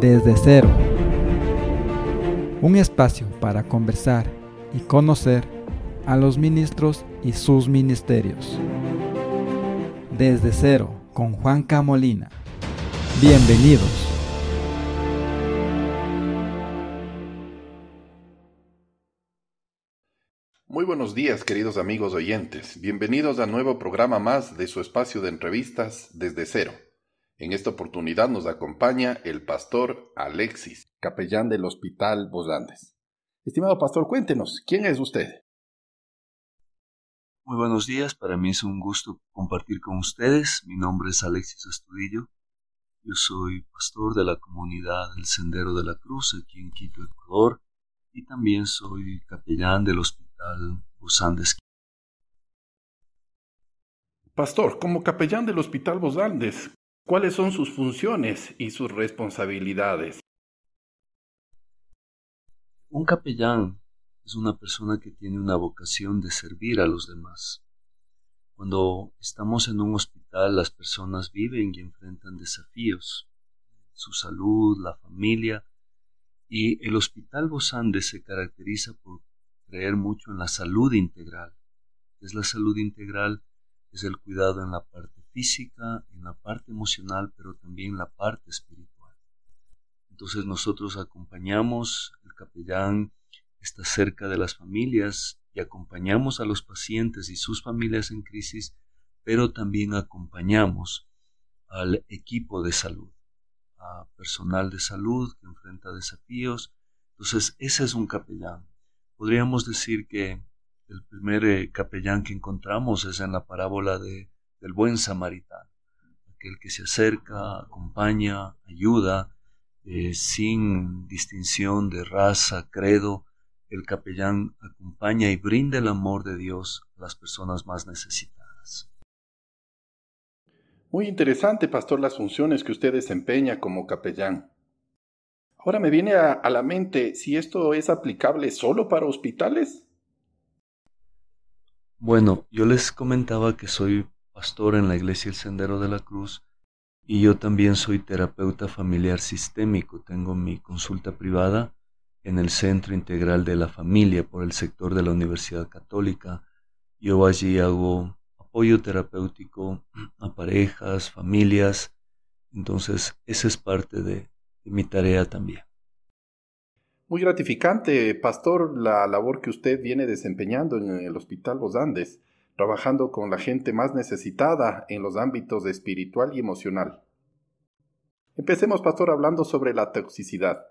Desde cero. Un espacio para conversar y conocer a los ministros y sus ministerios. Desde cero con Juan Camolina. Bienvenidos. Muy buenos días, queridos amigos oyentes. Bienvenidos a nuevo programa más de su espacio de entrevistas desde cero. En esta oportunidad nos acompaña el pastor Alexis, capellán del Hospital Bosandes. Estimado pastor, cuéntenos, ¿quién es usted? Muy buenos días, para mí es un gusto compartir con ustedes. Mi nombre es Alexis Astudillo. Yo soy pastor de la comunidad del Sendero de la Cruz aquí en Quito, Ecuador, y también soy capellán del Hospital Bosandes. Pastor, como capellán del Hospital Bosandes, ¿cuáles son sus funciones y sus responsabilidades? Un capellán es una persona que tiene una vocación de servir a los demás. Cuando estamos en un hospital, las personas viven y enfrentan desafíos, su salud, la familia, y el Hospital Bosandes se caracteriza por creer mucho en la salud integral. Es la salud integral, es el cuidado en la parte física, en la parte emocional, pero también en la parte espiritual. Entonces nosotros acompañamos, el capellán está cerca de las familias y acompañamos a los pacientes y sus familias en crisis, pero también acompañamos al equipo de salud, a personal de salud que enfrenta desafíos. Entonces, ese es un capellán. Podríamos decir que el primer eh, capellán que encontramos es en la parábola de, del buen samaritano, aquel que se acerca, acompaña, ayuda, eh, sin distinción de raza, credo, el capellán acompaña y brinda el amor de Dios a las personas más necesitadas. Muy interesante, pastor, las funciones que usted desempeña como capellán. Ahora me viene a, la mente si esto es aplicable solo para hospitales. Bueno, yo les comentaba que soy pastor en la iglesia El Sendero de la Cruz y yo también soy terapeuta familiar sistémico. Tengo mi consulta privada en el Centro Integral de la Familia por el sector de la Universidad Católica. Yo allí hago apoyo terapéutico a parejas, familias. Entonces, esa es parte de, mi tarea también. Muy gratificante, pastor, la labor que usted viene desempeñando en el Hospital Los Andes, trabajando con la gente más necesitada en los ámbitos espiritual y emocional. Empecemos, pastor, hablando sobre la toxicidad.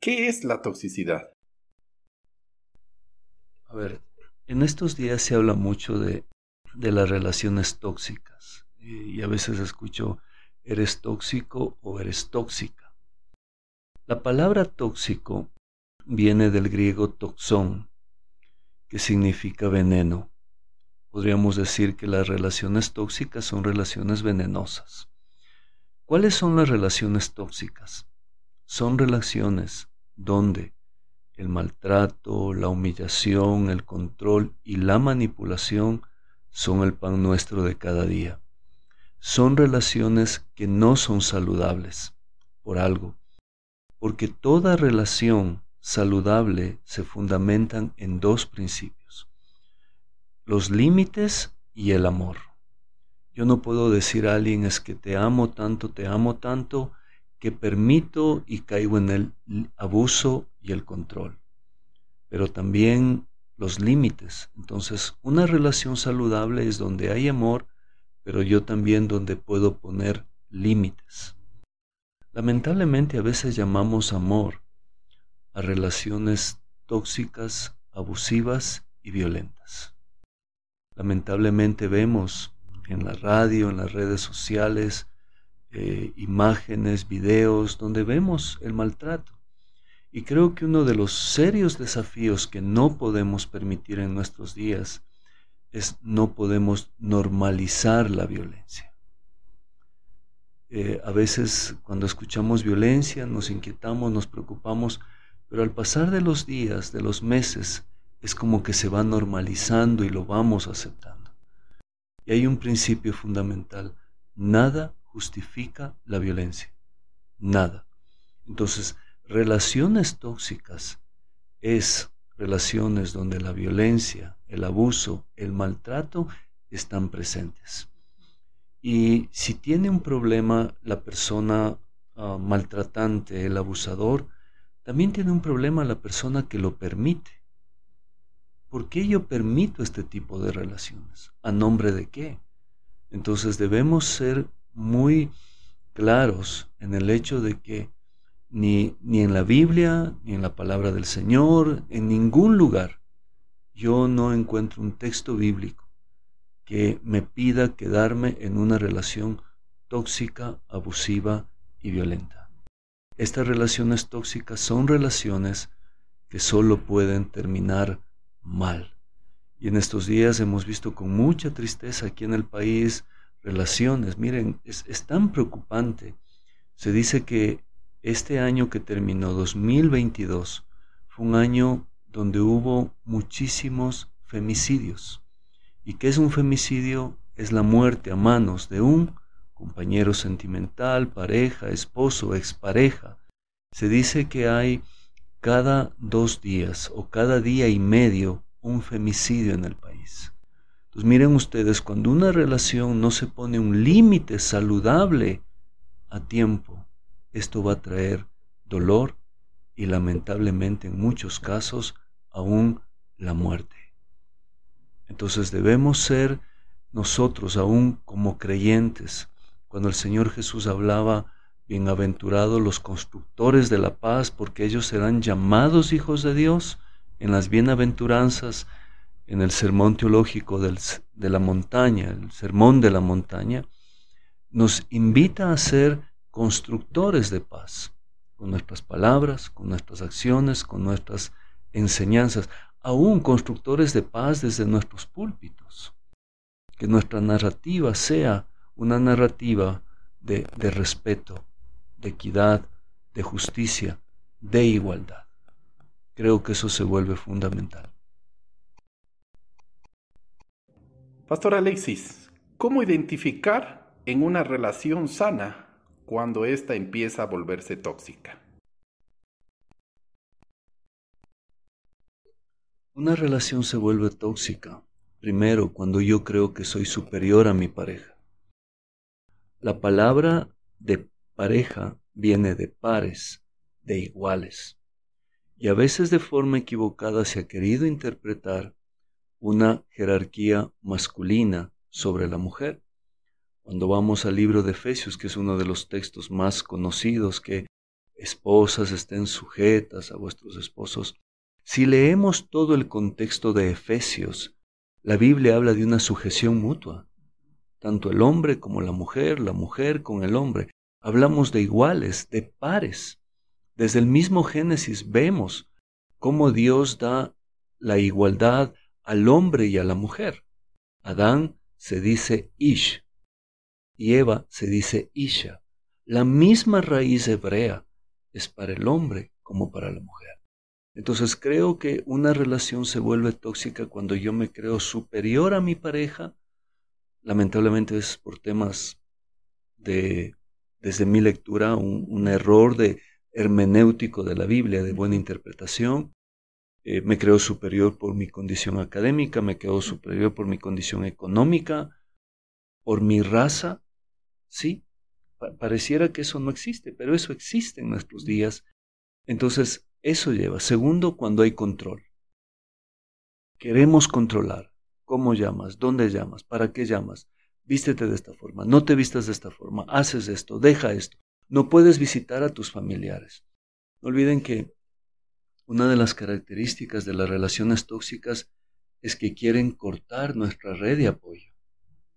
¿Qué es la toxicidad? A ver, en estos días se habla mucho de, de las relaciones tóxicas y a veces escucho ¿Eres tóxico o eres tóxica? La palabra tóxico viene del griego toxón, que significa veneno. Podríamos decir que las relaciones tóxicas son relaciones venenosas. ¿Cuáles son las relaciones tóxicas? Son relaciones donde el maltrato, la humillación, el control y la manipulación son el pan nuestro de cada día son relaciones que no son saludables por algo, porque toda relación saludable se fundamentan en dos principios, los límites y el amor. Yo no puedo decir a alguien es que te amo tanto, te amo tanto, que permito y caigo en el abuso y el control. Pero también los límites. Entonces, una relación saludable es donde hay amor, pero yo también donde puedo poner límites. Lamentablemente a veces llamamos amor a relaciones tóxicas, abusivas y violentas. Lamentablemente vemos en la radio, en las redes sociales, eh, imágenes, videos, donde vemos el maltrato. Y creo que uno de los serios desafíos que no podemos permitir en nuestros días es no podemos normalizar la violencia. Eh, a veces cuando escuchamos violencia nos inquietamos, nos preocupamos, pero al pasar de los días, de los meses, es como que se va normalizando y lo vamos aceptando. Y hay un principio fundamental, nada justifica la violencia. nada. Entonces, relaciones tóxicas es relaciones donde la violencia, el abuso, el maltrato están presentes. Y si tiene un problema la persona ah, maltratante, el abusador, también tiene un problema la persona que lo permite. ¿Por qué yo permito este tipo de relaciones? ¿A nombre de qué? Entonces debemos ser muy claros en el hecho de que ni, ni en la Biblia, ni en la palabra del Señor, en ningún lugar, yo no encuentro un texto bíblico que me pida quedarme en una relación tóxica, abusiva y violenta. Estas relaciones tóxicas son relaciones que solo pueden terminar mal. Y en estos días hemos visto con mucha tristeza aquí en el país relaciones. Miren, es, es tan preocupante. Se dice que este año que terminó, 2022, fue un año donde hubo muchísimos femicidios. ¿Y qué es un femicidio? Es la muerte a manos de un compañero sentimental, pareja, esposo, expareja. Se dice que hay cada dos días o cada día y medio un femicidio en el país. Entonces miren ustedes, cuando una relación no se pone un límite saludable a tiempo, esto va a traer dolor y lamentablemente en muchos casos aún la muerte. Entonces debemos ser nosotros aún como creyentes, cuando el Señor Jesús hablaba, bienaventurados los constructores de la paz, porque ellos serán llamados hijos de Dios, en las bienaventuranzas, en el sermón teológico de la montaña, el sermón de la montaña, nos invita a ser constructores de paz, con nuestras palabras, con nuestras acciones, con nuestras enseñanzas, aún constructores de paz desde nuestros púlpitos. Que nuestra narrativa sea una narrativa de, respeto, de equidad, de justicia, de igualdad. Creo que eso se vuelve fundamental. Pastor Alexis, ¿cómo identificar en una relación sana cuando ésta empieza a volverse tóxica. Una relación se vuelve tóxica, primero, cuando yo creo que soy superior a mi pareja. La palabra de pareja viene de pares, de iguales, y a veces de forma equivocada se ha querido interpretar una jerarquía masculina sobre la mujer. Cuando vamos al libro de Efesios, que es uno de los textos más conocidos, que esposas estén sujetas a vuestros esposos, si leemos todo el contexto de Efesios, la Biblia habla de una sujeción mutua. Tanto el hombre como la mujer, la mujer con el hombre. Hablamos de iguales, de pares. Desde el mismo Génesis vemos cómo Dios da la igualdad al hombre y a la mujer. Adán se dice Ish, y Eva se dice Isha. La misma raíz hebrea es para el hombre como para la mujer. Entonces creo que una relación se vuelve tóxica cuando yo me creo superior a mi pareja. Lamentablemente es por temas de, desde mi lectura, un, error de hermenéutico de la Biblia, de buena interpretación. Eh, me creo superior por mi condición académica, me creo superior por mi condición económica, por mi raza, Sí, pareciera que eso no existe, pero eso existe en nuestros días. Entonces, eso lleva. Segundo, cuando hay control. Queremos controlar. ¿Cómo llamas? ¿Dónde llamas? ¿Para qué llamas? Vístete de esta forma. No te vistas de esta forma. Haces esto. Deja esto. No puedes visitar a tus familiares. No olviden que una de las características de las relaciones tóxicas es que quieren cortar nuestra red de apoyo.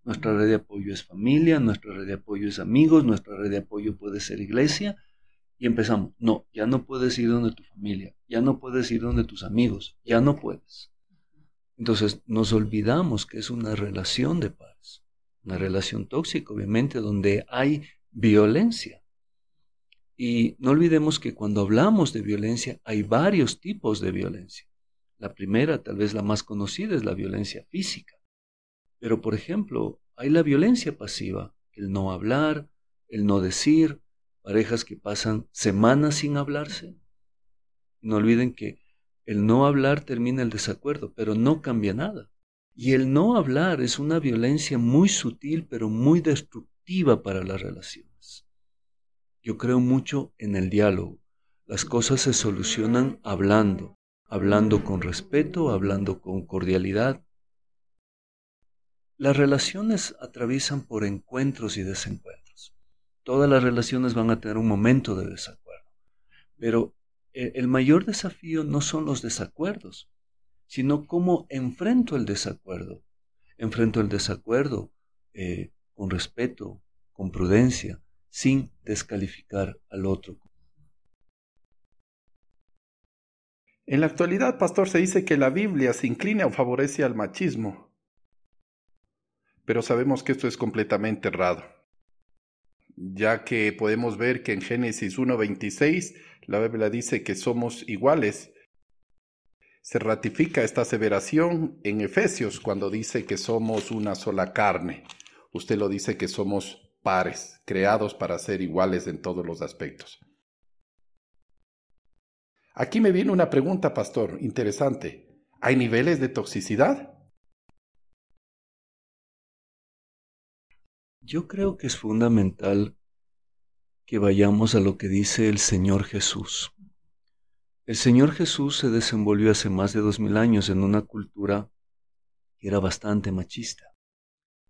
Nuestra red de apoyo es familia, nuestra red de apoyo es amigos, nuestra red de apoyo puede ser iglesia. Y empezamos, no, ya no puedes ir donde tu familia, ya no puedes ir donde tus amigos, ya no puedes. Entonces nos olvidamos que es una relación de paz, una relación tóxica, obviamente, donde hay violencia. Y no olvidemos que cuando hablamos de violencia hay varios tipos de violencia. La primera, tal vez la más conocida, es la violencia física. Pero, por ejemplo, hay la violencia pasiva, el no hablar, el no decir, parejas que pasan semanas sin hablarse. No olviden que el no hablar termina el desacuerdo, pero no cambia nada. Y el no hablar es una violencia muy sutil, pero muy destructiva para las relaciones. Yo creo mucho en el diálogo. Las cosas se solucionan hablando, hablando con respeto, hablando con cordialidad. Las relaciones atraviesan por encuentros y desencuentros. Todas las relaciones van a tener un momento de desacuerdo, pero eh, el mayor desafío no son los desacuerdos, sino cómo enfrento el desacuerdo. Enfrento el desacuerdo eh, con respeto, con prudencia, sin descalificar al otro. En la actualidad, pastor, se dice que la Biblia se inclina o favorece al machismo, pero sabemos que esto es completamente errado, ya que podemos ver que en Génesis 1.26 la Biblia dice que somos iguales se ratifica esta aseveración en Efesios cuando dice que somos una sola carne. Usted lo dice que somos pares, creados para ser iguales en todos los aspectos. Aquí me viene una pregunta, pastor, interesante. ¿Hay niveles de toxicidad? Yo creo que es fundamental que vayamos a lo que dice el Señor Jesús. El Señor Jesús se desenvolvió hace más de dos mil años en una cultura que era bastante machista,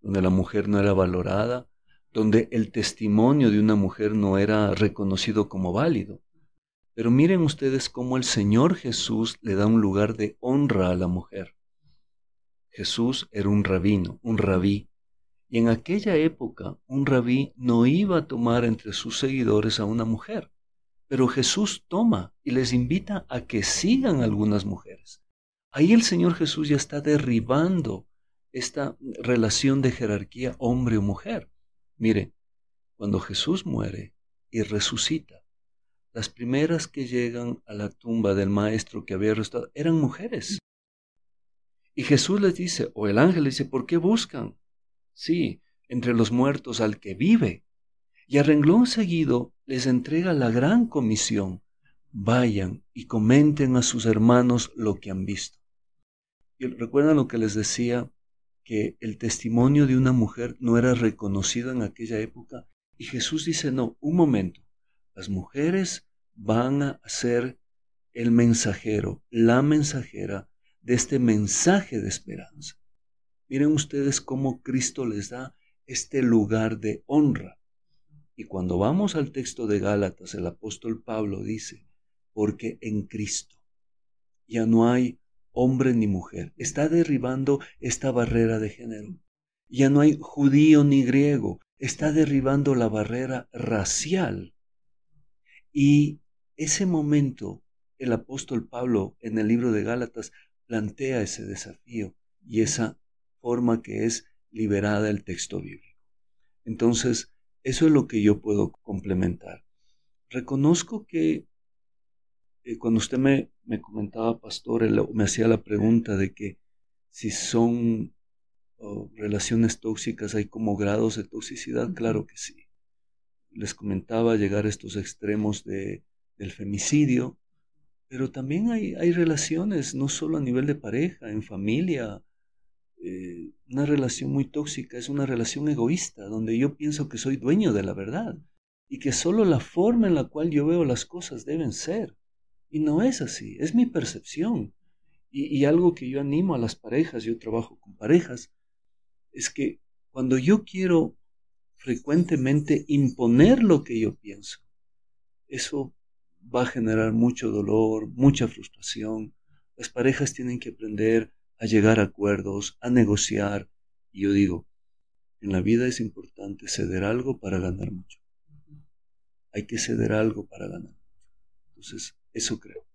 donde la mujer no era valorada, donde el testimonio de una mujer no era reconocido como válido. Pero miren ustedes cómo el Señor Jesús le da un lugar de honra a la mujer. Jesús era un rabino, un rabí, y en aquella época un rabí no iba a tomar entre sus seguidores a una mujer. Pero Jesús toma y les invita a que sigan algunas mujeres. Ahí el Señor Jesús ya está derribando esta relación de jerarquía hombre o mujer. Mire, cuando Jesús muere y resucita, las primeras que llegan a la tumba del maestro que había arrestado eran mujeres. Y Jesús les dice, o el ángel les dice, ¿por qué buscan? Sí, entre los muertos al que vive. Y a renglón seguido les entrega la gran comisión. Vayan y comenten a sus hermanos lo que han visto. Y recuerdan lo que les decía, que el testimonio de una mujer no era reconocido en aquella época. Y Jesús dice, no, un momento, las mujeres van a ser el mensajero, la mensajera de este mensaje de esperanza. Miren ustedes cómo Cristo les da este lugar de honra. Y cuando vamos al texto de Gálatas, el apóstol Pablo dice, porque en Cristo ya no hay hombre ni mujer. Está derribando esta barrera de género. Ya no hay judío ni griego. Está derribando la barrera racial. Y ese momento, el apóstol Pablo en el libro de Gálatas plantea ese desafío y esa forma que es liberada el texto bíblico. Entonces, eso es lo que yo puedo complementar. Reconozco que eh, cuando usted me, me comentaba, pastor, me hacía la pregunta de que si son oh, relaciones tóxicas, hay como grados de toxicidad, claro que sí. Les comentaba llegar a estos extremos de, del femicidio, pero también hay, hay relaciones, no solo a nivel de pareja, en familia, eh, una relación muy tóxica es una relación egoísta, donde yo pienso que soy dueño de la verdad y que solo la forma en la cual yo veo las cosas deben ser. Y no es así, es mi percepción. Y, algo que yo animo a las parejas, yo trabajo con parejas, es que cuando yo quiero frecuentemente imponer lo que yo pienso, eso va a generar mucho dolor, mucha frustración. Las parejas tienen que aprender a llegar a acuerdos, a negociar. Y yo digo, en la vida es importante ceder algo para ganar mucho. Hay que ceder algo para ganar mucho. Entonces, eso creo.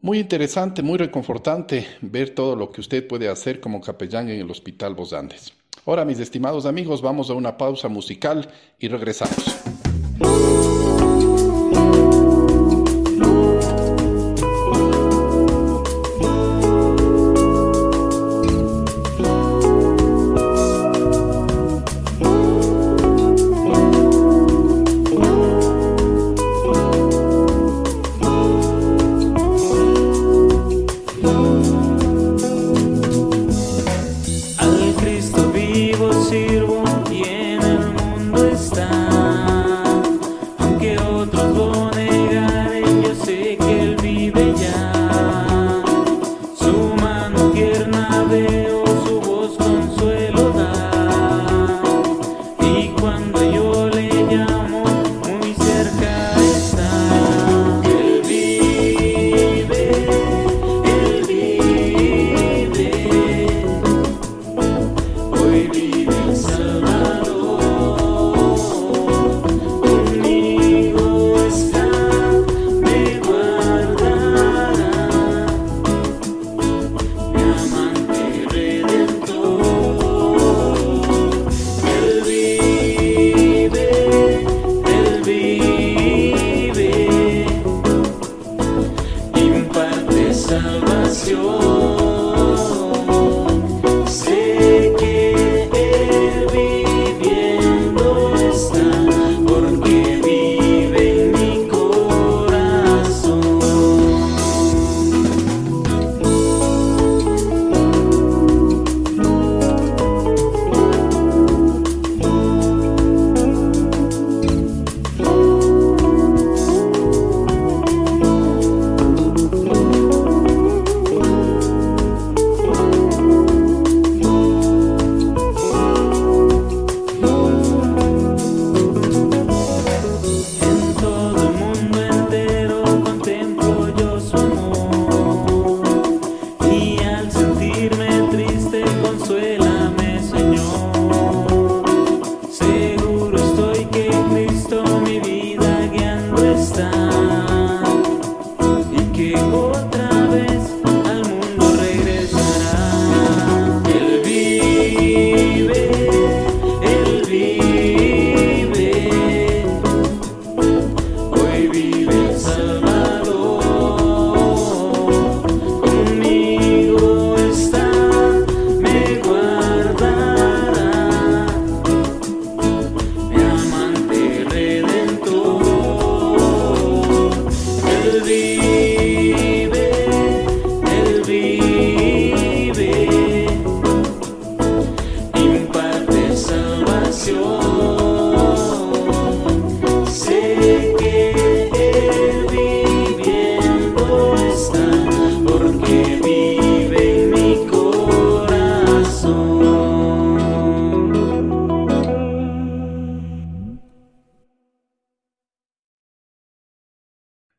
Muy interesante, muy reconfortante ver todo lo que usted puede hacer como capellán en el Hospital Bos Andes. Ahora, mis estimados amigos, vamos a una pausa musical y regresamos.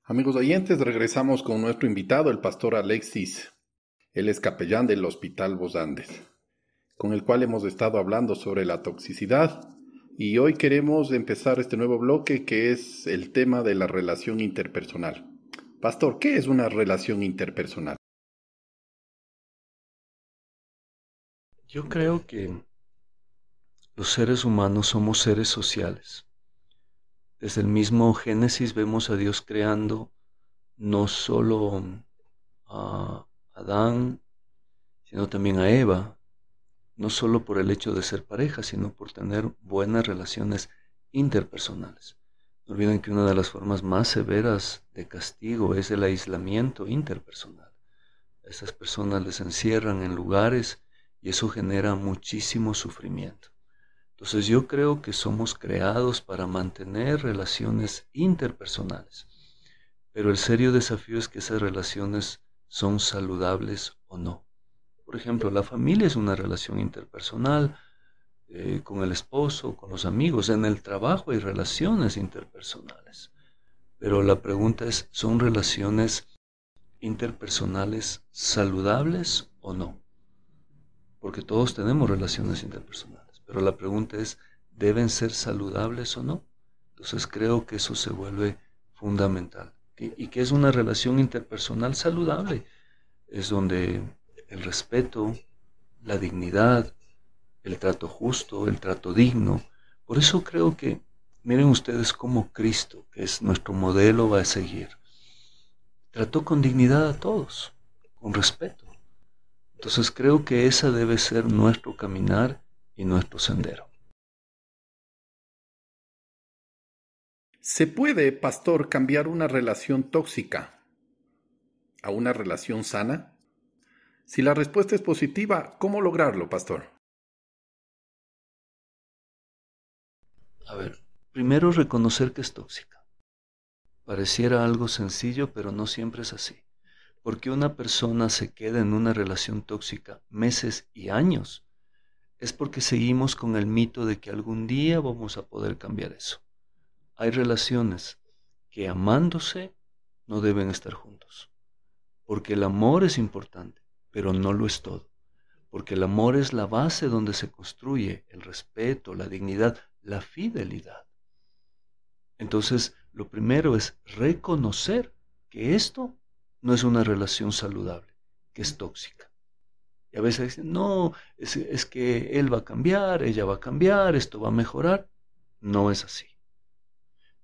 Amigos oyentes, regresamos con nuestro invitado, el pastor Alexis. Él es capellán del Hospital Bosandes, con el cual hemos estado hablando sobre la toxicidad. Y hoy queremos empezar este nuevo bloque que es el tema de la relación interpersonal. Pastor, ¿qué es una relación interpersonal? Yo creo que los seres humanos somos seres sociales. Desde el mismo Génesis vemos a Dios creando no solo a Adán, sino también a Eva, no solo por el hecho de ser pareja, sino por tener buenas relaciones interpersonales. No olviden que una de las formas más severas de castigo es el aislamiento interpersonal. A esas personas les encierran en lugares y eso genera muchísimo sufrimiento. Entonces yo creo que somos creados para mantener relaciones interpersonales, pero el serio desafío es que esas relaciones son saludables o no. Por ejemplo, la familia es una relación interpersonal, eh, con el esposo, con los amigos, en el trabajo hay relaciones interpersonales. Pero la pregunta es, ¿son relaciones interpersonales saludables o no? Porque todos tenemos relaciones interpersonales. Pero la pregunta es, ¿deben ser saludables o no? Entonces creo que eso se vuelve fundamental. ¿Y qué es una relación interpersonal saludable? Es donde el respeto, la dignidad, el trato justo, el trato digno. Por eso creo que, miren ustedes cómo Cristo, que es nuestro modelo, va a seguir. Trató con dignidad a todos, con respeto. Entonces creo que esa debe ser nuestro caminar y nuestro sendero. ¿Se puede, pastor, cambiar una relación tóxica a una relación sana? Si la respuesta es positiva, ¿cómo lograrlo, pastor? A ver, primero reconocer que es tóxica. Pareciera algo sencillo, pero no siempre es así. Porque una persona se queda en una relación tóxica meses y años es porque seguimos con el mito de que algún día vamos a poder cambiar eso. Hay relaciones que amándose no deben estar juntos, porque el amor es importante, pero no lo es todo, porque el amor es la base donde se construye el respeto, la dignidad, la fidelidad. Entonces, lo primero es reconocer que esto no es una relación saludable, que es tóxica. Y a veces dicen, no, es, que él va a cambiar, ella va a cambiar, esto va a mejorar. No es así.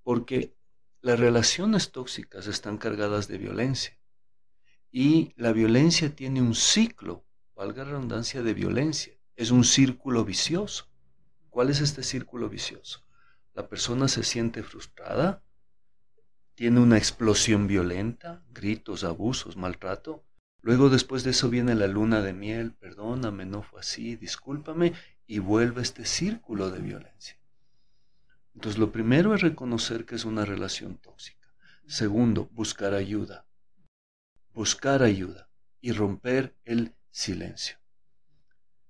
Porque las relaciones tóxicas están cargadas de violencia. Y la violencia tiene un ciclo, valga la redundancia, de violencia. Es un círculo vicioso. ¿Cuál es este círculo vicioso? La persona se siente frustrada, tiene una explosión violenta, gritos, abusos, maltrato. Luego después de eso viene la luna de miel, perdóname, no fue así, discúlpame, y vuelve este círculo de violencia. Entonces lo primero es reconocer que es una relación tóxica. Segundo, buscar ayuda. Buscar ayuda y romper el silencio.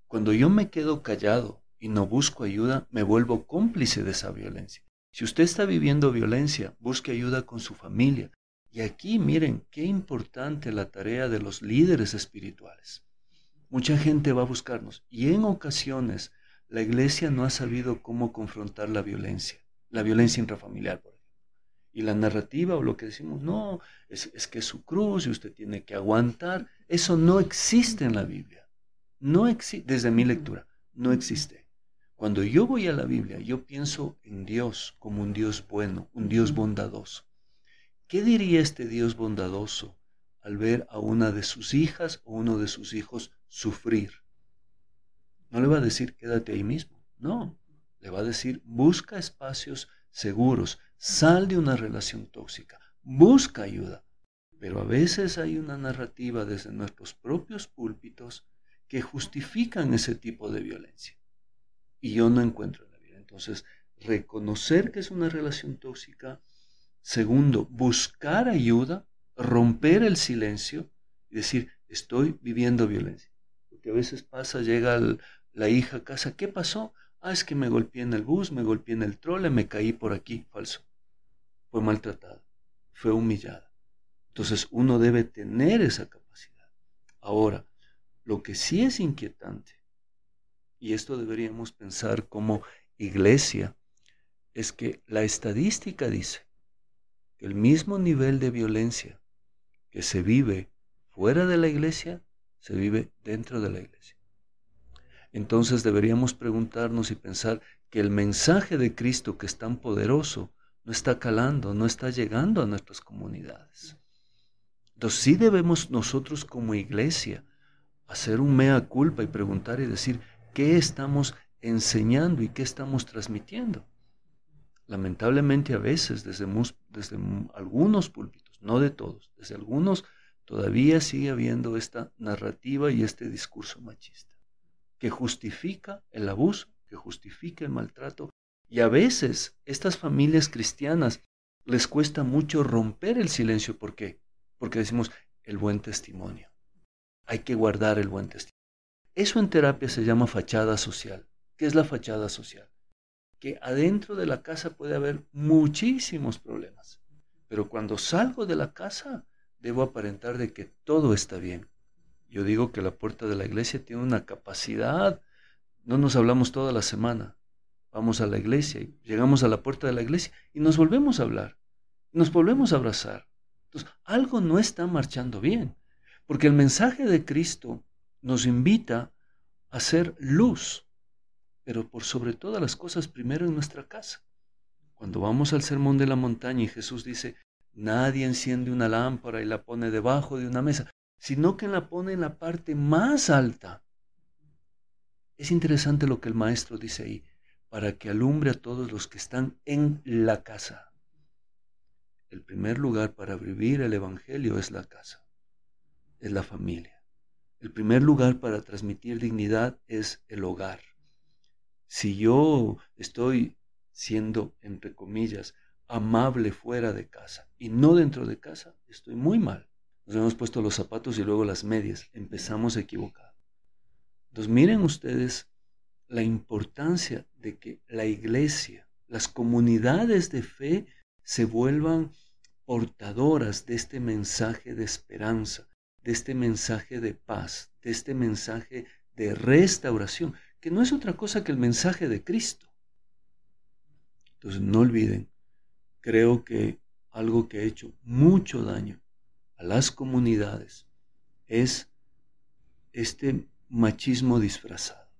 Cuando yo me quedo callado y no busco ayuda, me vuelvo cómplice de esa violencia. Si usted está viviendo violencia, busque ayuda con su familia. Y aquí miren qué importante la tarea de los líderes espirituales. Mucha gente va a buscarnos y en ocasiones la iglesia no ha sabido cómo confrontar la violencia, la violencia intrafamiliar, por ejemplo. Y la narrativa o lo que decimos, no, es, es que es su cruz y usted tiene que aguantar, eso no existe en la Biblia. No existe, desde mi lectura, no existe. Cuando yo voy a la Biblia, yo pienso en Dios como un Dios bueno, un Dios bondadoso. ¿Qué diría este Dios bondadoso al ver a una de sus hijas o uno de sus hijos sufrir? No le va a decir quédate ahí mismo, no, le va a decir busca espacios seguros, sal de una relación tóxica, busca ayuda. Pero a veces hay una narrativa desde nuestros propios púlpitos que justifican ese tipo de violencia y yo no encuentro en la vida. Entonces, reconocer que es una relación tóxica. Segundo, buscar ayuda, romper el silencio y decir, estoy viviendo violencia. Porque a veces pasa, llega la hija a casa, ¿qué pasó? Ah, es que me golpeé en el bus, me golpeé en el trole, me caí por aquí. Falso. Fue maltratada, fue humillada. Entonces uno debe tener esa capacidad. Ahora, lo que sí es inquietante y esto deberíamos pensar como iglesia, es que la estadística dice el mismo nivel de violencia que se vive fuera de la iglesia, se vive dentro de la iglesia. Entonces deberíamos preguntarnos y pensar que el mensaje de Cristo que es tan poderoso no está calando, no está llegando a nuestras comunidades. Entonces sí debemos nosotros como iglesia hacer un mea culpa y preguntar y decir, qué estamos enseñando y qué estamos transmitiendo. Lamentablemente a veces desde, desde algunos púlpitos, no de todos, desde algunos todavía sigue habiendo esta narrativa y este discurso machista, que justifica el abuso, que justifica el maltrato. Y a veces estas familias cristianas les cuesta mucho romper el silencio. ¿Por qué? Porque decimos el buen testimonio. Hay que guardar el buen testimonio. Eso en terapia se llama fachada social. ¿Qué es la fachada social? Que adentro de la casa puede haber muchísimos problemas, pero cuando salgo de la casa debo aparentar de que todo está bien. Yo digo que la puerta de la iglesia tiene una capacidad, no nos hablamos toda la semana, vamos a la iglesia llegamos a la puerta de la iglesia y nos volvemos a hablar, nos volvemos a abrazar. Entonces, algo no está marchando bien, porque el mensaje de Cristo nos invita a ser luz, pero por sobre todas las cosas primero en nuestra casa. Cuando vamos al sermón de la montaña y Jesús dice, nadie enciende una lámpara y la pone debajo de una mesa, sino que la pone en la parte más alta. Es interesante lo que el maestro dice ahí, para que alumbre a todos los que están en la casa. El primer lugar para vivir el Evangelio es la casa, es la familia. El primer lugar para transmitir dignidad es el hogar. Si yo estoy siendo, entre comillas, amable fuera de casa y no dentro de casa, estoy muy mal. Nos hemos puesto los zapatos y luego las medias. Empezamos equivocado. Entonces miren ustedes la importancia de que la iglesia, las comunidades de fe se vuelvan portadoras de este mensaje de esperanza, de este mensaje de paz, de este mensaje de restauración, que no es otra cosa que el mensaje de Cristo. Entonces, no olviden, creo que algo que ha hecho mucho daño a las comunidades es este machismo disfrazado.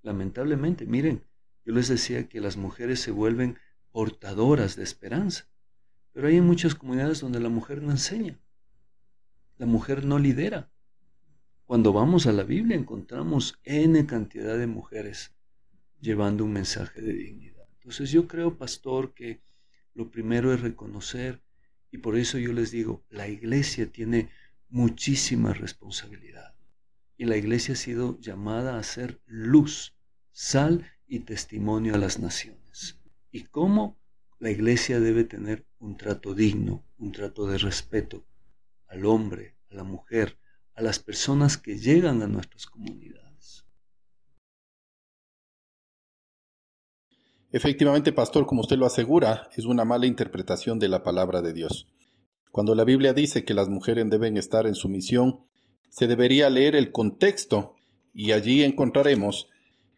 Lamentablemente, miren, yo les decía que las mujeres se vuelven portadoras de esperanza, pero hay muchas comunidades donde la mujer no enseña la mujer no lidera. Cuando vamos a la Biblia encontramos N cantidad de mujeres llevando un mensaje de dignidad. Entonces yo creo, pastor, que lo primero es reconocer y por eso yo les digo, la iglesia tiene muchísima responsabilidad. Y la iglesia ha sido llamada a ser luz, sal y testimonio a las naciones. ¿Y cómo? La iglesia debe tener un trato digno, un trato de respeto al hombre, a la mujer, a las personas que llegan a nuestras comunidades. Efectivamente, pastor, como usted lo asegura, es una mala interpretación de la palabra de Dios. Cuando la Biblia dice que las mujeres deben estar en sumisión, se debería leer el contexto y allí encontraremos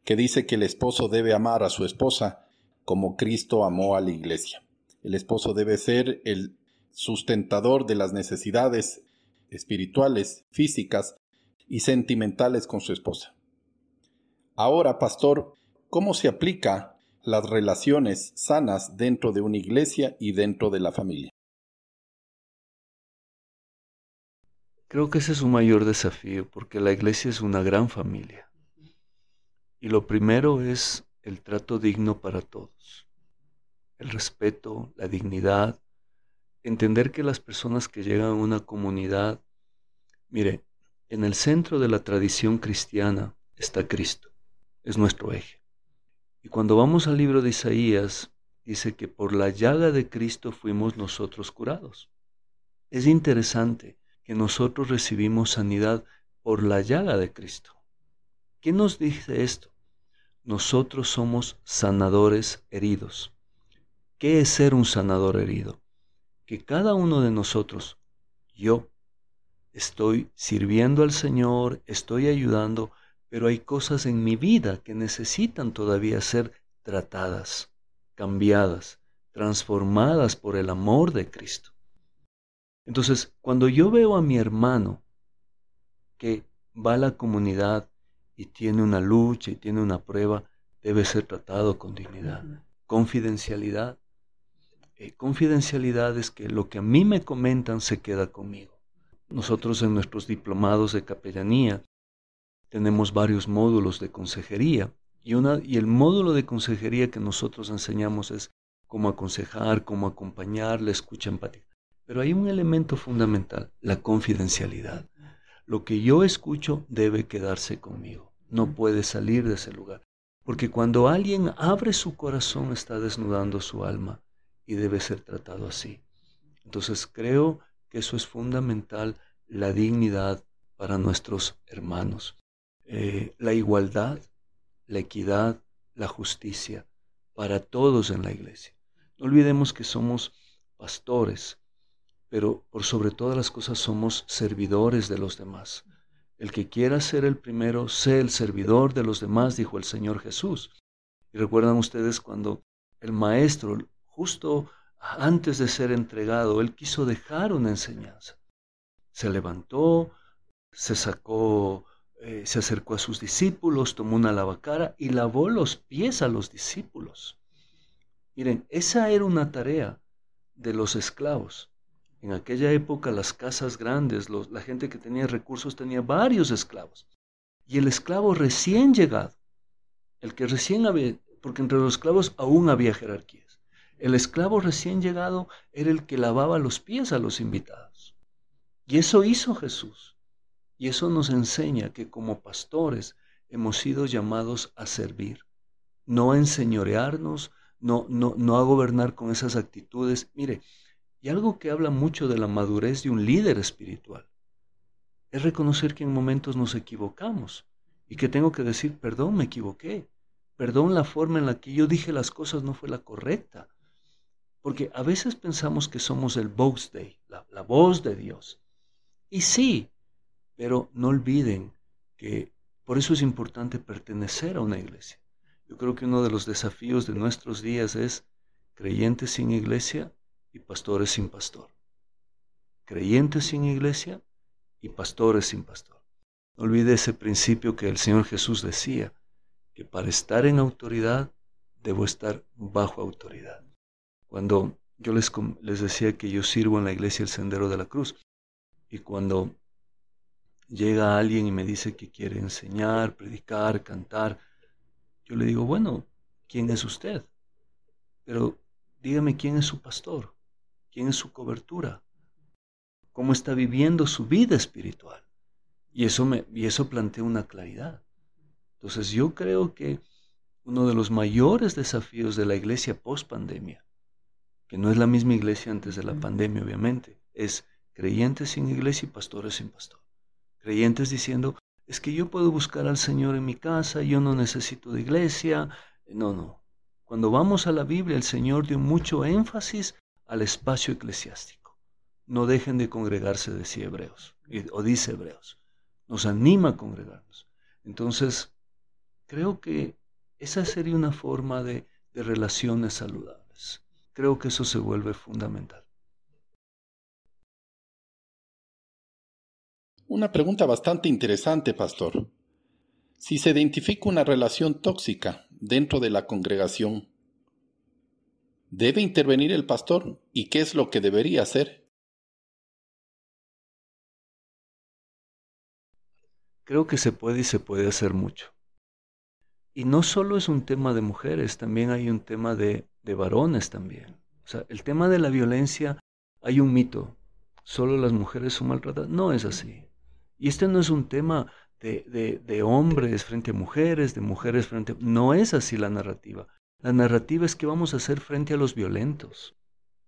que dice que el esposo debe amar a su esposa como Cristo amó a la iglesia. El esposo debe ser el sustentador de las necesidades espirituales, físicas y sentimentales con su esposa. Ahora, pastor, ¿cómo se aplica las relaciones sanas dentro de una iglesia y dentro de la familia? Creo que ese es un mayor desafío porque la iglesia es una gran familia. Y lo primero es el trato digno para todos. El respeto, la dignidad, entender que las personas que llegan a una comunidad, mire, en el centro de la tradición cristiana está Cristo, es nuestro eje. Y cuando vamos al libro de Isaías, dice que por la llaga de Cristo fuimos nosotros curados. Es interesante que nosotros recibimos sanidad por la llaga de Cristo. ¿Qué nos dice esto? Nosotros somos sanadores heridos. ¿Qué es ser un sanador herido? Que cada uno de nosotros, yo, estoy sirviendo al Señor, estoy ayudando, pero hay cosas en mi vida que necesitan todavía ser tratadas, cambiadas, transformadas por el amor de Cristo. Entonces, cuando yo veo a mi hermano que va a la comunidad y tiene una lucha y tiene una prueba, debe ser tratado con dignidad. Confidencialidad. Eh, confidencialidad es que lo que a mí me comentan se queda conmigo. Nosotros en nuestros diplomados de capellanía tenemos varios módulos de consejería y, una, y el módulo de consejería que nosotros enseñamos es cómo aconsejar, cómo acompañar, la escucha empática. Pero hay un elemento fundamental, la confidencialidad. Lo que yo escucho debe quedarse conmigo, no puede salir de ese lugar. Porque cuando alguien abre su corazón está desnudando su alma y debe ser tratado así. Entonces creo que eso es fundamental, la dignidad para nuestros hermanos, eh, la igualdad, la equidad, la justicia para todos en la iglesia. No olvidemos que somos pastores, pero por sobre todas las cosas somos servidores de los demás. El que quiera ser el primero, sé el servidor de los demás, dijo el Señor Jesús. Y recuerdan ustedes cuando el maestro, justo antes de ser entregado, él quiso dejar una enseñanza. Se levantó, se sacó, eh, se acercó a sus discípulos, tomó una lavacara y lavó los pies a los discípulos. Miren, esa era una tarea de los esclavos. En aquella época las casas grandes, la gente que tenía recursos tenía varios esclavos. Y el esclavo recién llegado, el que recién había, porque entre los esclavos aún había jerarquías, el esclavo recién llegado era el que lavaba los pies a los invitados. Y eso hizo Jesús. Y eso nos enseña que como pastores hemos sido llamados a servir, no a enseñorearnos, no, no, no a gobernar con esas actitudes. Mire, y algo que habla mucho de la madurez de un líder espiritual es reconocer que en momentos nos equivocamos y que tengo que decir, perdón, me equivoqué. Perdón, la forma en la que yo dije las cosas no fue la correcta. Porque a veces pensamos que somos el voice day, la, la voz de Dios. Y sí, pero no olviden que por eso es importante pertenecer a una iglesia. Yo creo que uno de los desafíos de nuestros días es creyentes sin iglesia y pastores sin pastor. Creyentes sin iglesia y pastores sin pastor. No olvide ese principio que el Señor Jesús decía, que para estar en autoridad debo estar bajo autoridad. Cuando yo les, les decía que yo sirvo en la iglesia el Sendero de la Cruz, Y cuando llega alguien y me dice que quiere enseñar, predicar, cantar, yo le digo, bueno, ¿quién es usted? Pero dígame quién es su pastor, quién es su cobertura, cómo está viviendo su vida espiritual. Y eso, me, y eso plantea una claridad. Entonces yo creo que uno de los mayores desafíos de la iglesia post pandemia, que no es la misma iglesia antes de la pandemia obviamente, es creyentes sin iglesia y pastores sin pastor. Creyentes diciendo, es que yo puedo buscar al Señor en mi casa, yo no necesito de iglesia. No, no. Cuando vamos a la Biblia, el Señor dio mucho énfasis al espacio eclesiástico. No dejen de congregarse, decía Hebreos, o dice Hebreos. Nos anima a congregarnos. Entonces, creo que esa sería una forma de, de relaciones saludables. Creo que eso se vuelve fundamental. Una pregunta bastante interesante, pastor. Si se identifica una relación tóxica dentro de la congregación, ¿debe intervenir el pastor y qué es lo que debería hacer? Creo que se puede y se puede hacer mucho. Y no solo es un tema de mujeres, también hay un tema de, de varones también. O sea, el tema de la violencia, hay un mito. Solo las mujeres son maltratadas. No es así. Y este no es un tema de, de, hombres frente a mujeres, de mujeres frente a... No es así la narrativa. La narrativa es que vamos a hacer frente a los violentos.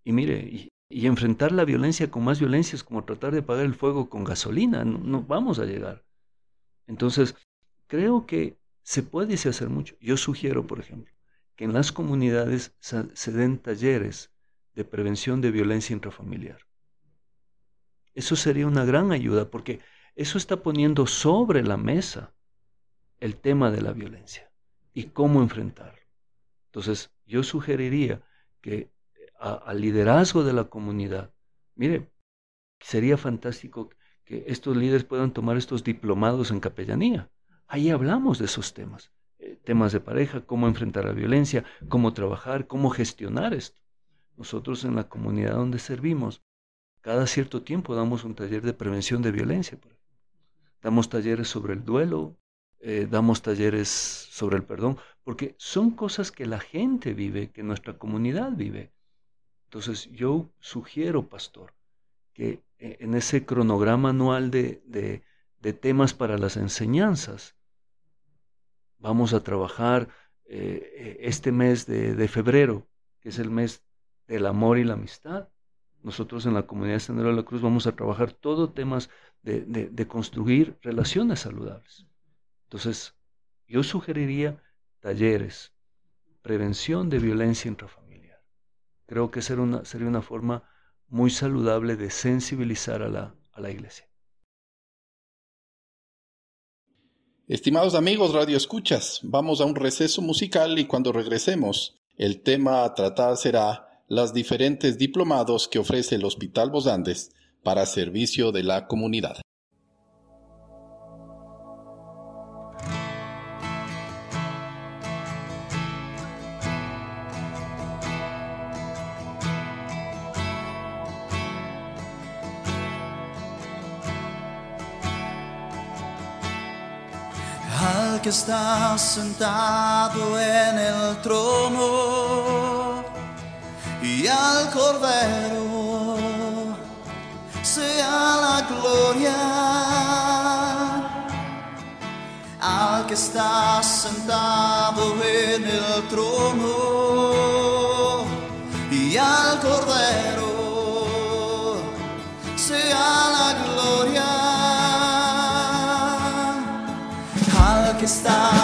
Y mire, y, enfrentar la violencia con más violencia es como tratar de apagar el fuego con gasolina. No, vamos a llegar. Entonces, creo que se puede y se hacer mucho. Yo sugiero, por ejemplo, que en las comunidades se den talleres de prevención de violencia intrafamiliar. Eso sería una gran ayuda porque eso está poniendo sobre la mesa el tema de la violencia y cómo enfrentarlo. Entonces, yo sugeriría que al liderazgo de la comunidad, mire, sería fantástico que estos líderes puedan tomar estos diplomados en capellanía. Ahí hablamos de esos temas, eh, temas de pareja, cómo enfrentar la violencia, cómo trabajar, cómo gestionar esto. Nosotros en la comunidad donde servimos, cada cierto tiempo damos un taller de prevención de violencia, damos talleres sobre el duelo, eh, damos talleres sobre el perdón, porque son cosas que la gente vive, que nuestra comunidad vive. Entonces yo sugiero, pastor, que eh, en ese cronograma anual de, de, temas para las enseñanzas, vamos a trabajar eh, este mes de, febrero, que es el mes del amor y la amistad. Nosotros en la comunidad Sendero de la Cruz vamos a trabajar todo temas de, construir relaciones saludables. Entonces, yo sugeriría talleres, prevención de violencia intrafamiliar. Creo que sería una, sería una forma muy saludable de sensibilizar a la iglesia. Estimados amigos Radio Escuchas, vamos a un receso musical y cuando regresemos, el tema a tratar será las diferentes diplomados que ofrece el Hospital Bosandes para servicio de la comunidad. Que está sentado en el trono y al cordero sea la gloria. Al que está sentado en el trono y al cordero está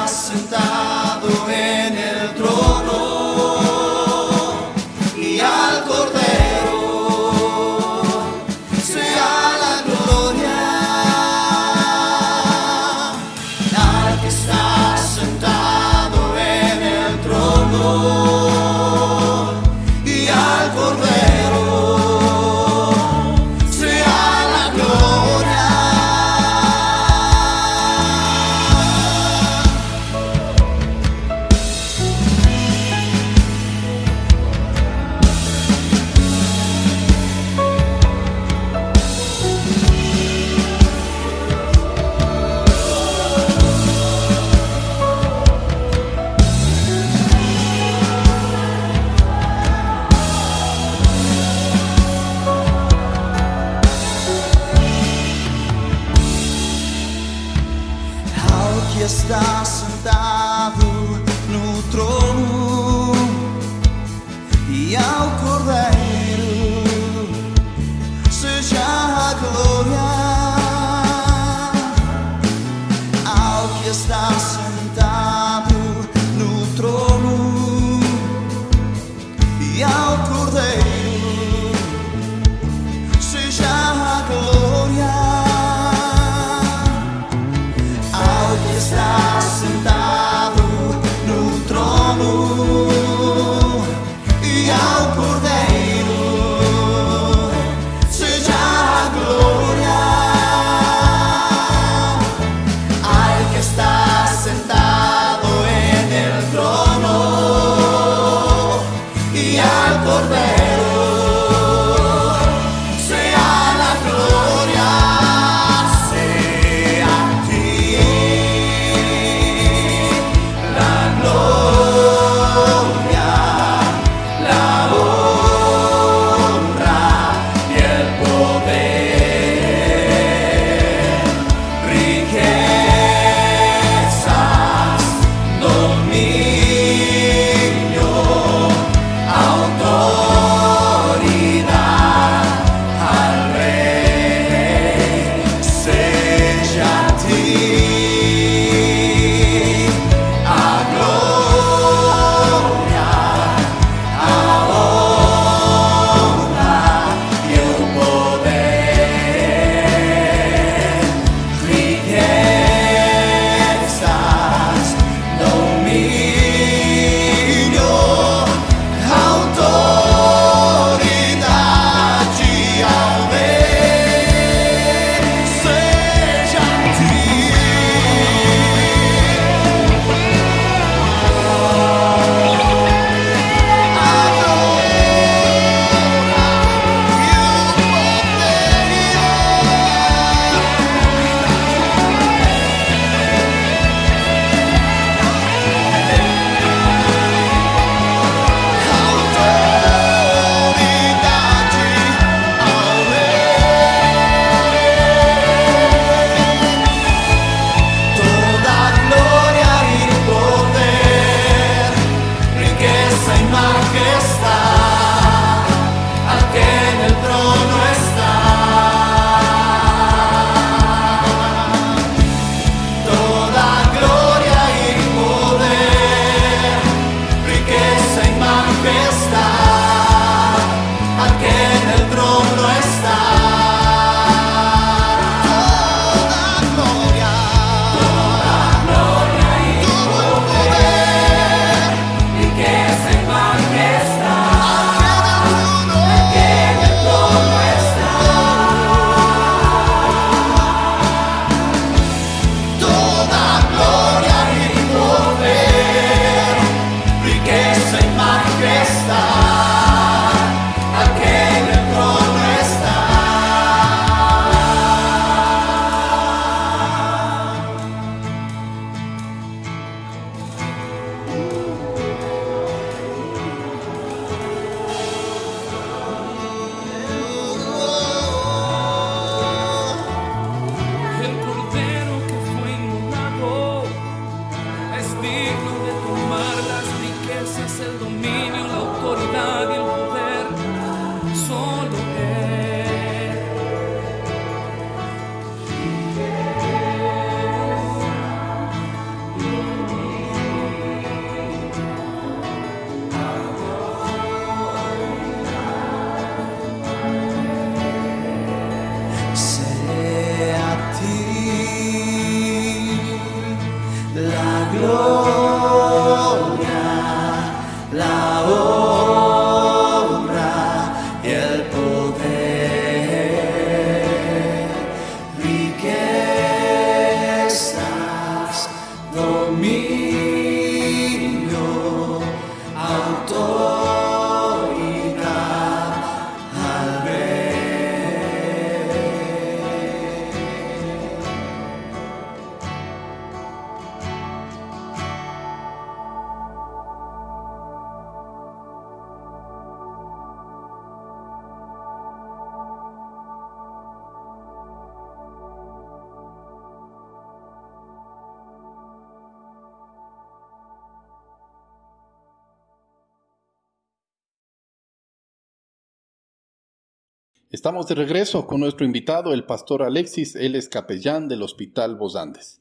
Estamos de regreso con nuestro invitado, el pastor Alexis, él es capellán del Hospital Bosandes,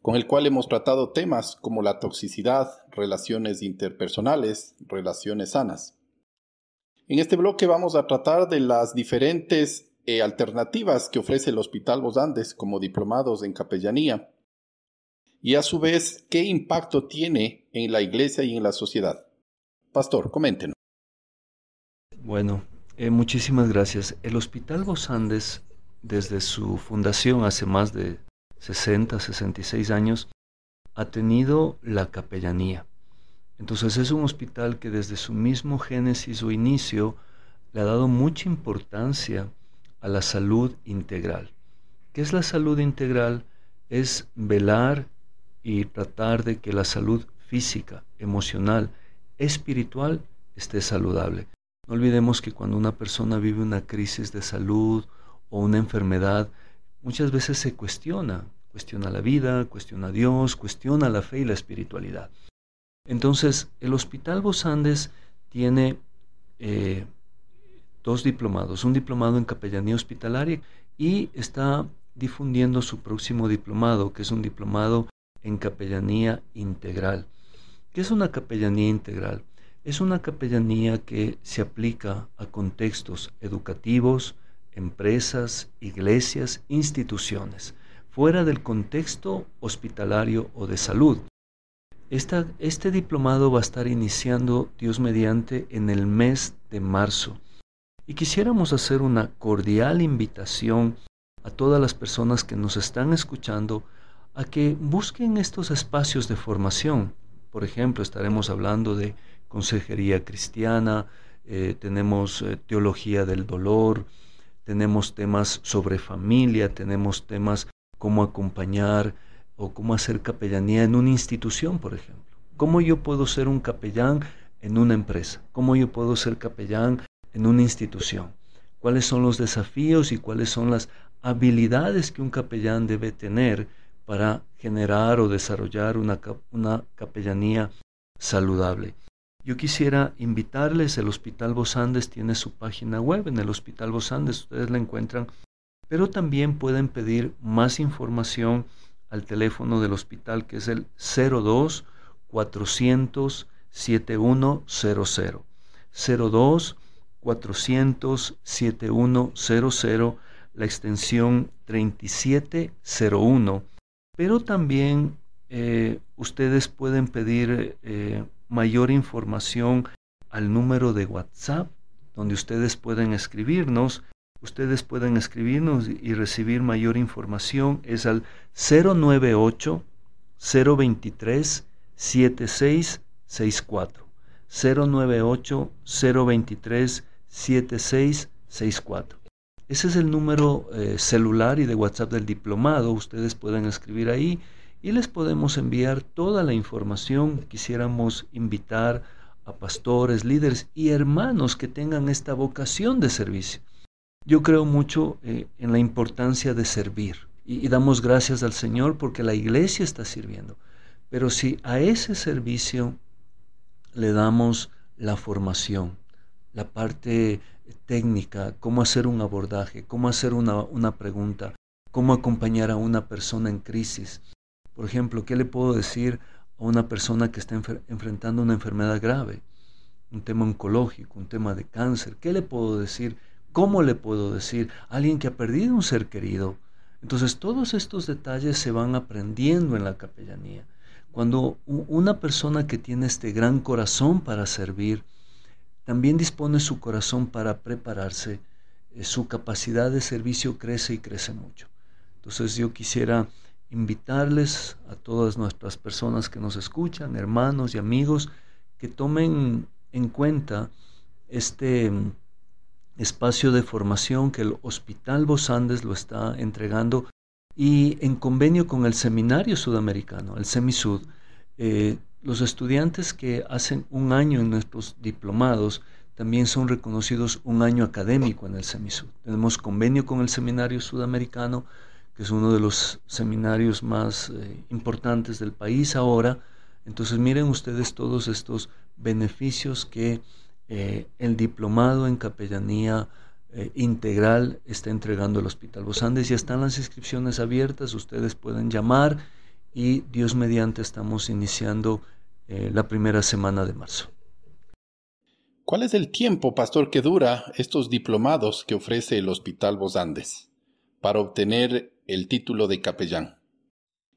con el cual hemos tratado temas como la toxicidad, relaciones interpersonales, relaciones sanas. En este bloque vamos a tratar de las diferentes eh, alternativas que ofrece el Hospital Bosandes como diplomados en capellanía y a su vez qué impacto tiene en la iglesia y en la sociedad. Pastor, coméntenos. Bueno, eh, muchísimas gracias. El Hospital Bosandes, desde su fundación hace más de 60, 66 años, ha tenido la capellanía. Entonces es un hospital que desde su mismo génesis o inicio le ha dado mucha importancia a la salud integral. ¿Qué es la salud integral? Es velar y tratar de que la salud física, emocional, espiritual esté saludable. No olvidemos que cuando una persona vive una crisis de salud o una enfermedad, muchas veces se cuestiona, cuestiona la vida, cuestiona a Dios, cuestiona la fe y la espiritualidad. Entonces, el Hospital Bosandes tiene eh, dos diplomados, un diplomado en capellanía hospitalaria y está difundiendo su próximo diplomado, que es un diplomado en capellanía integral. ¿Qué es una capellanía integral? Es una capellanía que se aplica a contextos educativos, empresas, iglesias, instituciones, fuera del contexto hospitalario o de salud. este diplomado va a estar iniciando, Dios mediante, en el mes de marzo. Y quisiéramos hacer una cordial invitación a todas las personas que nos están escuchando a que busquen estos espacios de formación. Por ejemplo, estaremos hablando de consejería cristiana, eh, tenemos eh, teología del dolor, tenemos temas sobre familia, tenemos temas cómo acompañar o cómo hacer capellanía en una institución, por ejemplo. ¿Cómo yo puedo ser un capellán en una empresa? ¿Cómo yo puedo ser capellán en una institución? ¿Cuáles son los desafíos y cuáles son las habilidades que un capellán debe tener para generar o desarrollar una, una capellanía saludable? Yo quisiera invitarles, el Hospital Bosandes tiene su página web, en el Hospital Bosandes ustedes la encuentran, pero también pueden pedir más información al teléfono del hospital que es el 02 400 7100. 02 400 7100, la extensión 3701. Pero también eh, ustedes pueden pedir eh, mayor información al número de WhatsApp, donde ustedes pueden escribirnos. Ustedes pueden escribirnos y recibir mayor información. Es al 098 023 7664. 098 023 7664. Ese es el número eh, celular y de WhatsApp del diplomado. Ustedes pueden escribir ahí y les podemos enviar toda la información. Quisiéramos invitar a pastores, líderes y hermanos que tengan esta vocación de servicio. Yo creo mucho eh, en la importancia de servir y, damos gracias al Señor porque la iglesia está sirviendo. Pero si a ese servicio le damos la formación, la parte técnica, cómo hacer un abordaje, cómo hacer una, una pregunta, cómo acompañar a una persona en crisis, por ejemplo, ¿qué le puedo decir a una persona que está enfrentando una enfermedad grave? Un tema oncológico, un tema de cáncer. ¿Qué le puedo decir? ¿Cómo le puedo decir a alguien que ha perdido un ser querido? Entonces todos estos detalles se van aprendiendo en la capellanía. Cuando una persona que tiene este gran corazón para servir, también dispone su corazón para prepararse, eh, su capacidad de servicio crece y crece mucho. Entonces yo quisiera invitarles a todas nuestras personas que nos escuchan, hermanos y amigos, que tomen en cuenta este mm, espacio de formación que el Hospital Bosandes lo está entregando y en convenio con el Seminario Sudamericano, el SEMISUD, eh, los estudiantes que hacen un año en nuestros diplomados también son reconocidos un año académico en el SEMISUD. Tenemos convenio con el Seminario Sudamericano, que es uno de los seminarios más eh, importantes del país ahora. Entonces miren ustedes todos estos beneficios que eh, el diplomado en capellanía eh, integral está entregando el Hospital Los Andes. Ya están las inscripciones abiertas, ustedes pueden llamar y Dios mediante estamos iniciando la primera semana de marzo. ¿Cuál es el tiempo, pastor, que dura estos diplomados que ofrece el Hospital Los Andes para obtener el título de capellán?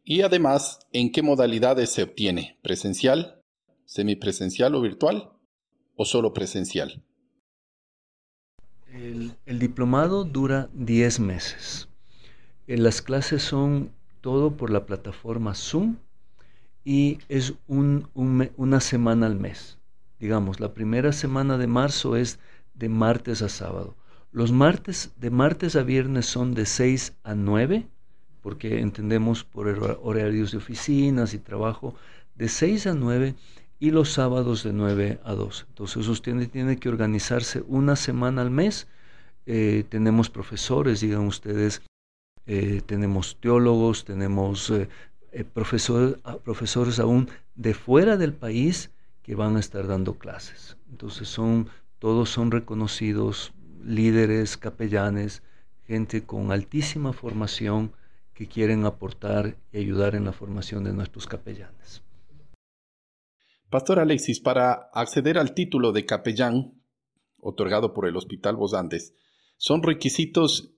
Y además, ¿en qué modalidades se obtiene? ¿Presencial, semipresencial o virtual? ¿O solo presencial? El, diplomado dura 10 meses. Eh, las clases son todo por la plataforma Zoom y es un, un, una semana al mes. Digamos, la primera semana de marzo es de martes a sábado. Los martes, de martes a viernes son de 6 a 9, porque entendemos por horarios de oficinas y trabajo, de 6 a 9 y los sábados de 9 a 2. Entonces usted tiene que organizarse una semana al mes. Eh, tenemos profesores, digan ustedes, eh, tenemos teólogos, tenemos eh, eh profesores, ah, profesores aún de fuera del país que van a estar dando clases. Entonces son, todos son reconocidos líderes, capellanes, gente con altísima formación que quieren aportar y ayudar en la formación de nuestros capellanes. Pastor Alexis, para acceder al título de capellán otorgado por el Hospital Los Andes, ¿son requisitos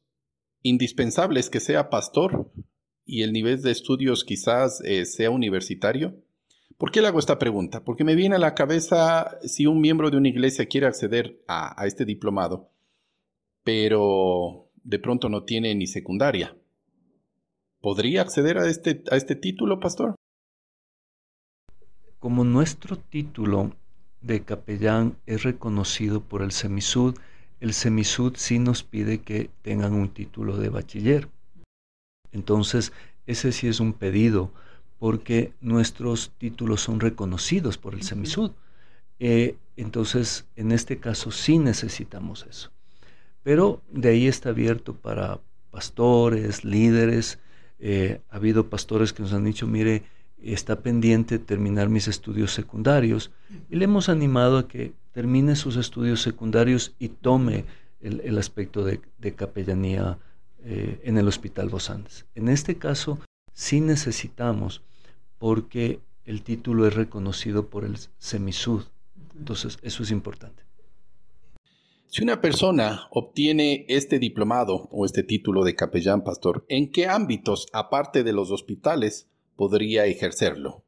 indispensables que sea pastor y el nivel de estudios quizás eh, sea universitario? ¿Por qué le hago esta pregunta? Porque me viene a la cabeza si un miembro de una iglesia quiere acceder a este diplomado, pero de pronto no tiene ni secundaria. ¿Podría acceder a este, a este título, pastor? Como nuestro título de capellán es reconocido por el Semisud, el Semisud sí nos pide que tengan un título de bachiller. Entonces, ese sí es un pedido, porque nuestros títulos son reconocidos por el Semisud. Eh, entonces, en este caso sí necesitamos eso. Pero de ahí está abierto para pastores, líderes. Eh, ha habido pastores que nos han dicho, mire, está pendiente terminar mis estudios secundarios y le hemos animado a que termine sus estudios secundarios y tome el, aspecto de, capellanía eh, en el Hospital Los Andes. En este caso sí necesitamos porque el título es reconocido por el Semisud. Entonces, eso es importante. Si una persona obtiene este diplomado o este título de capellán pastor, ¿en qué ámbitos, aparte de los hospitales, podría ejercerlo?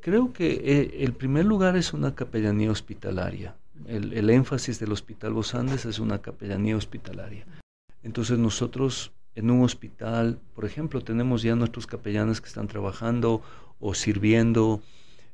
Creo que eh, el primer lugar es una capellanía hospitalaria. El, énfasis del Hospital Los Andes es una capellanía hospitalaria. Entonces nosotros en un hospital, por ejemplo, tenemos ya nuestros capellanes que están trabajando o sirviendo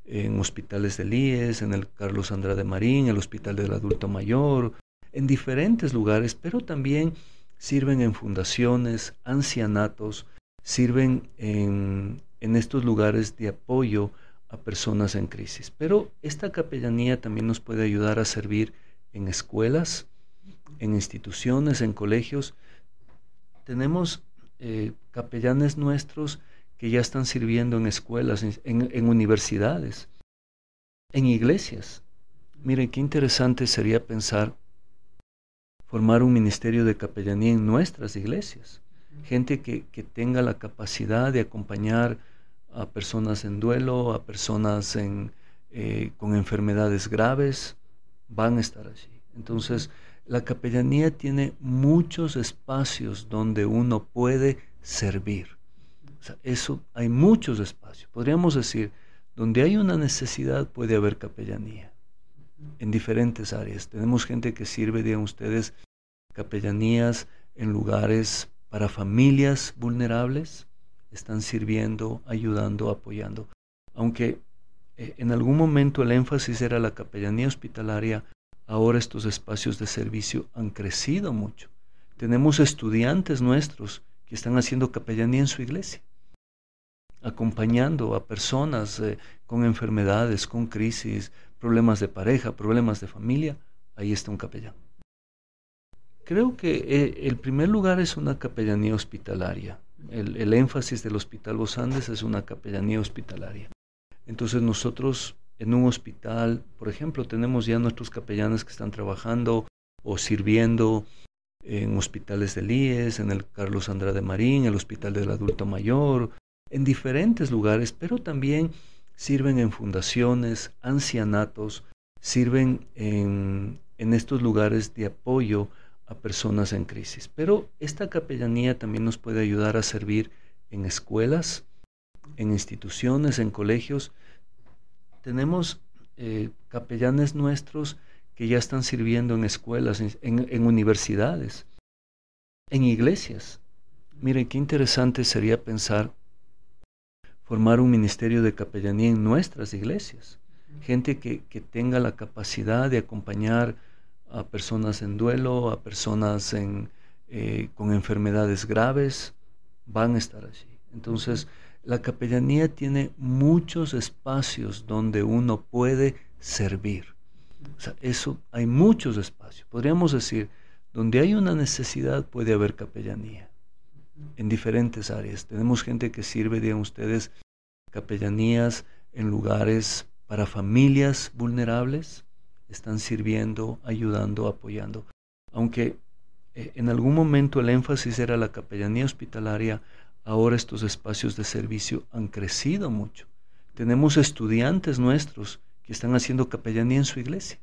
en hospitales del IES, en el Carlos Andrade Marín, el Hospital del Adulto Mayor, en diferentes lugares, pero también sirven en fundaciones, ancianatos, sirven en, estos lugares de apoyo a personas en crisis. Pero esta capellanía también nos puede ayudar a servir en escuelas, en instituciones, en colegios. Tenemos eh, capellanes nuestros que ya están sirviendo en escuelas, en, en, universidades, en iglesias. Miren, qué interesante sería pensar formar un ministerio de capellanía en nuestras iglesias gente que, tenga la capacidad de acompañar a personas en duelo, a personas eh, con enfermedades graves, van a estar allí. Entonces, la capellanía tiene muchos espacios donde uno puede servir. Eso hay muchos espacios. Podríamos decir, donde hay una necesidad puede haber capellanía en diferentes áreas. Tenemos gente que sirve, digan ustedes, capellanías en lugares para familias vulnerables, están sirviendo, ayudando, apoyando. Aunque eh, en algún momento el énfasis era la capellanía hospitalaria, ahora estos espacios de servicio han crecido mucho. Tenemos estudiantes nuestros que están haciendo capellanía en su iglesia, acompañando a personas eh, con enfermedades, con crisis, problemas de pareja, problemas de familia. Ahí está un capellán. Creo que eh, el primer lugar es una capellanía hospitalaria. El, énfasis del Hospital Los Andes es una capellanía hospitalaria. Entonces nosotros en un hospital, por ejemplo, tenemos ya nuestros capellanes que están trabajando o sirviendo en hospitales del IES, en el Carlos Andrade Marín, el Hospital del Adulto Mayor, en diferentes lugares, pero también sirven en fundaciones, ancianatos, sirven en, estos lugares de apoyo a personas en crisis. Pero esta capellanía también nos puede ayudar a servir en escuelas, en instituciones, en colegios. Tenemos eh, capellanes nuestros que ya están sirviendo en escuelas, en, en universidades, en iglesias. Miren, qué interesante sería pensar formar un ministerio de capellanía en nuestras iglesias. Gente que, que tenga la capacidad de acompañar a personas en duelo, a personas en, eh, con enfermedades graves, van a estar allí. Entonces, la capellanía tiene muchos espacios donde uno puede servir. O sea, eso hay muchos espacios. Podríamos decir, donde hay una necesidad puede haber capellanía en diferentes áreas. Tenemos gente que sirve, digan ustedes, capellanías en lugares para familias vulnerables, están sirviendo, ayudando, apoyando. Aunque eh, en algún momento el énfasis era la capellanía hospitalaria, ahora estos espacios de servicio han crecido mucho. Tenemos estudiantes nuestros que están haciendo capellanía en su iglesia,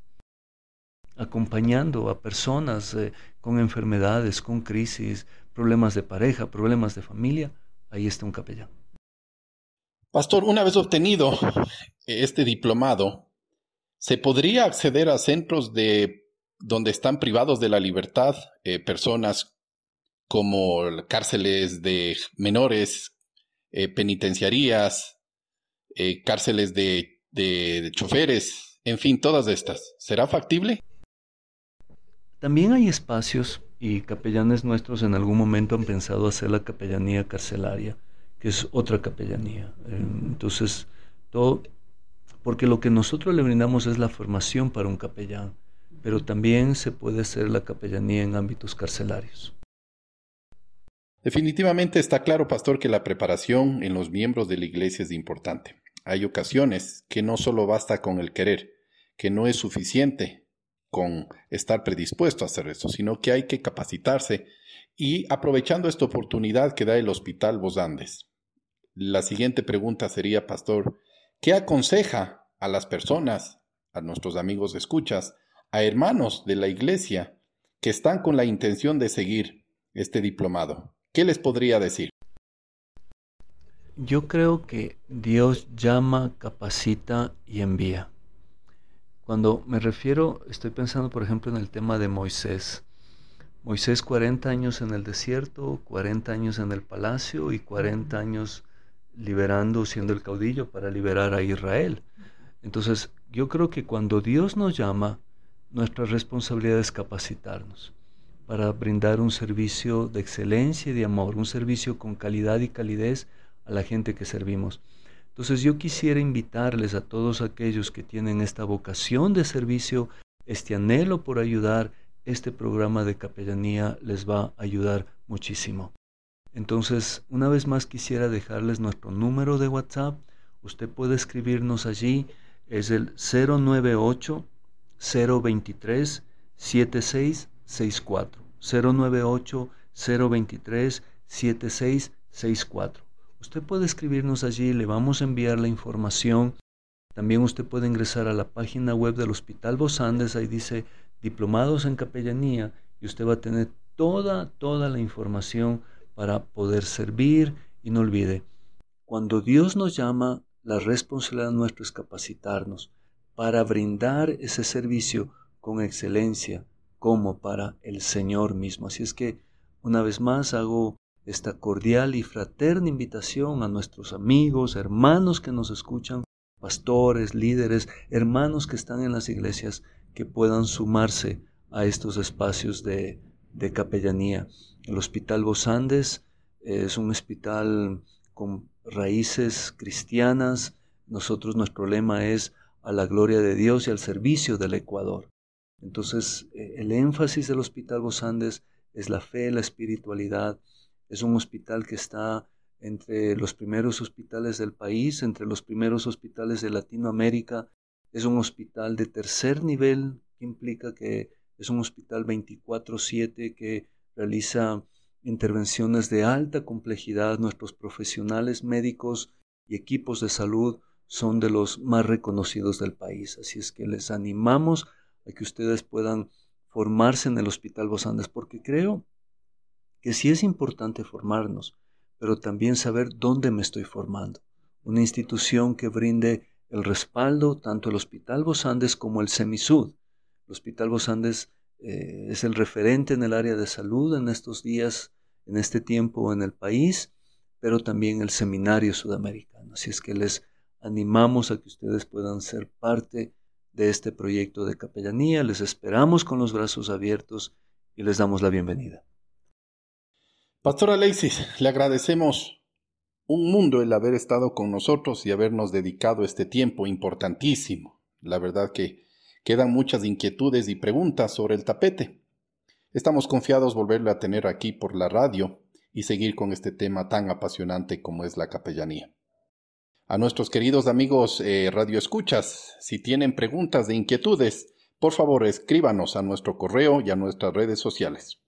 acompañando a personas eh, con enfermedades, con crisis, problemas de pareja, problemas de familia. Ahí está un capellán. Pastor, una vez obtenido este diplomado, ¿Se podría acceder a centros de donde están privados de la libertad eh, personas como cárceles de menores, eh, penitenciarías, eh, cárceles de, de choferes, en fin, todas estas? ¿Será factible? También hay espacios y capellanes nuestros en algún momento han pensado hacer la capellanía carcelaria, que es otra capellanía. Entonces, todo, porque lo que nosotros le brindamos es la formación para un capellán, pero también se puede hacer la capellanía en ámbitos carcelarios. Definitivamente está claro, pastor, que la preparación en los miembros de la iglesia es importante. Hay ocasiones que no solo basta con el querer, que no es suficiente con estar predispuesto a hacer esto, sino que hay que capacitarse y aprovechando esta oportunidad que da el Hospital Vos Andes. La siguiente pregunta sería, pastor, ¿Qué aconseja a las personas, a nuestros amigos escuchas, a hermanos de la iglesia que están con la intención de seguir este diplomado? ¿Qué les podría decir? Yo creo que Dios llama, capacita y envía. Cuando me refiero, estoy pensando por ejemplo en el tema de Moisés. Moisés 40 años en el desierto, 40 años en el palacio y 40 años liberando, siendo el caudillo para liberar a Israel. Entonces, yo creo que cuando Dios nos llama, nuestra responsabilidad es capacitarnos para brindar un servicio de excelencia y de amor, un servicio con calidad y calidez a la gente que servimos. Entonces yo quisiera invitarles a todos aquellos que tienen esta vocación de servicio, este anhelo por ayudar, este programa de capellanía les va a ayudar muchísimo. Entonces, una vez más quisiera dejarles nuestro número de WhatsApp. Usted puede escribirnos allí. Es el 098 023 7664. 098 023 7664. Usted puede escribirnos allí, le vamos a enviar la información. También usted puede ingresar a la página web del Hospital Bos Andes, ahí dice Diplomados en Capellanía, y usted va a tener toda, toda la información para poder servir y no olvide, cuando Dios nos llama, la responsabilidad nuestra es capacitarnos para brindar ese servicio con excelencia como para el Señor mismo. Así es que una vez más hago esta cordial y fraterna invitación a nuestros amigos, hermanos que nos escuchan, pastores, líderes, hermanos que están en las iglesias, que puedan sumarse a estos espacios de, de capellanía. El Hospital Bos Andes es un hospital con raíces cristianas. Nosotros nuestro lema es a la gloria de Dios y al servicio del Ecuador. Entonces, eh, el énfasis del Hospital Bos Andes es la fe, la espiritualidad. Es un hospital que está entre los primeros hospitales del país, entre los primeros hospitales de Latinoamérica. Es un hospital de tercer nivel que implica que Es un hospital 24/7 que realiza intervenciones de alta complejidad. Nuestros profesionales médicos y equipos de salud son de los más reconocidos del país. Así es que les animamos a que ustedes puedan formarse en el Hospital Los Andes, porque creo que sí es importante formarnos, pero también saber dónde me estoy formando. Una institución que brinde el respaldo tanto el Hospital Los Andes como el Semisud. El Hospital Los Andes eh, es el referente en el área de salud en estos días, en este tiempo en el país, pero también el Seminario Sudamericano. Así es que les animamos a que ustedes puedan ser parte de este proyecto de capellanía. Les esperamos con los brazos abiertos y les damos la bienvenida. Pastor Alexis, le agradecemos un mundo el haber estado con nosotros y habernos dedicado este tiempo importantísimo. La verdad que quedan muchas inquietudes y preguntas sobre el tapete. Estamos confiados volverle a tener aquí por la radio y seguir con este tema tan apasionante como es la capellanía. A nuestros queridos amigos eh, radioescuchas, si tienen preguntas de inquietudes, por favor escríbanos a nuestro correo y a nuestras redes sociales.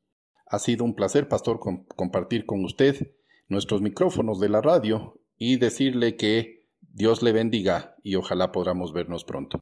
Ha sido un placer, pastor, compartir con usted nuestros micrófonos de la radio y decirle que Dios le bendiga y ojalá podamos vernos pronto.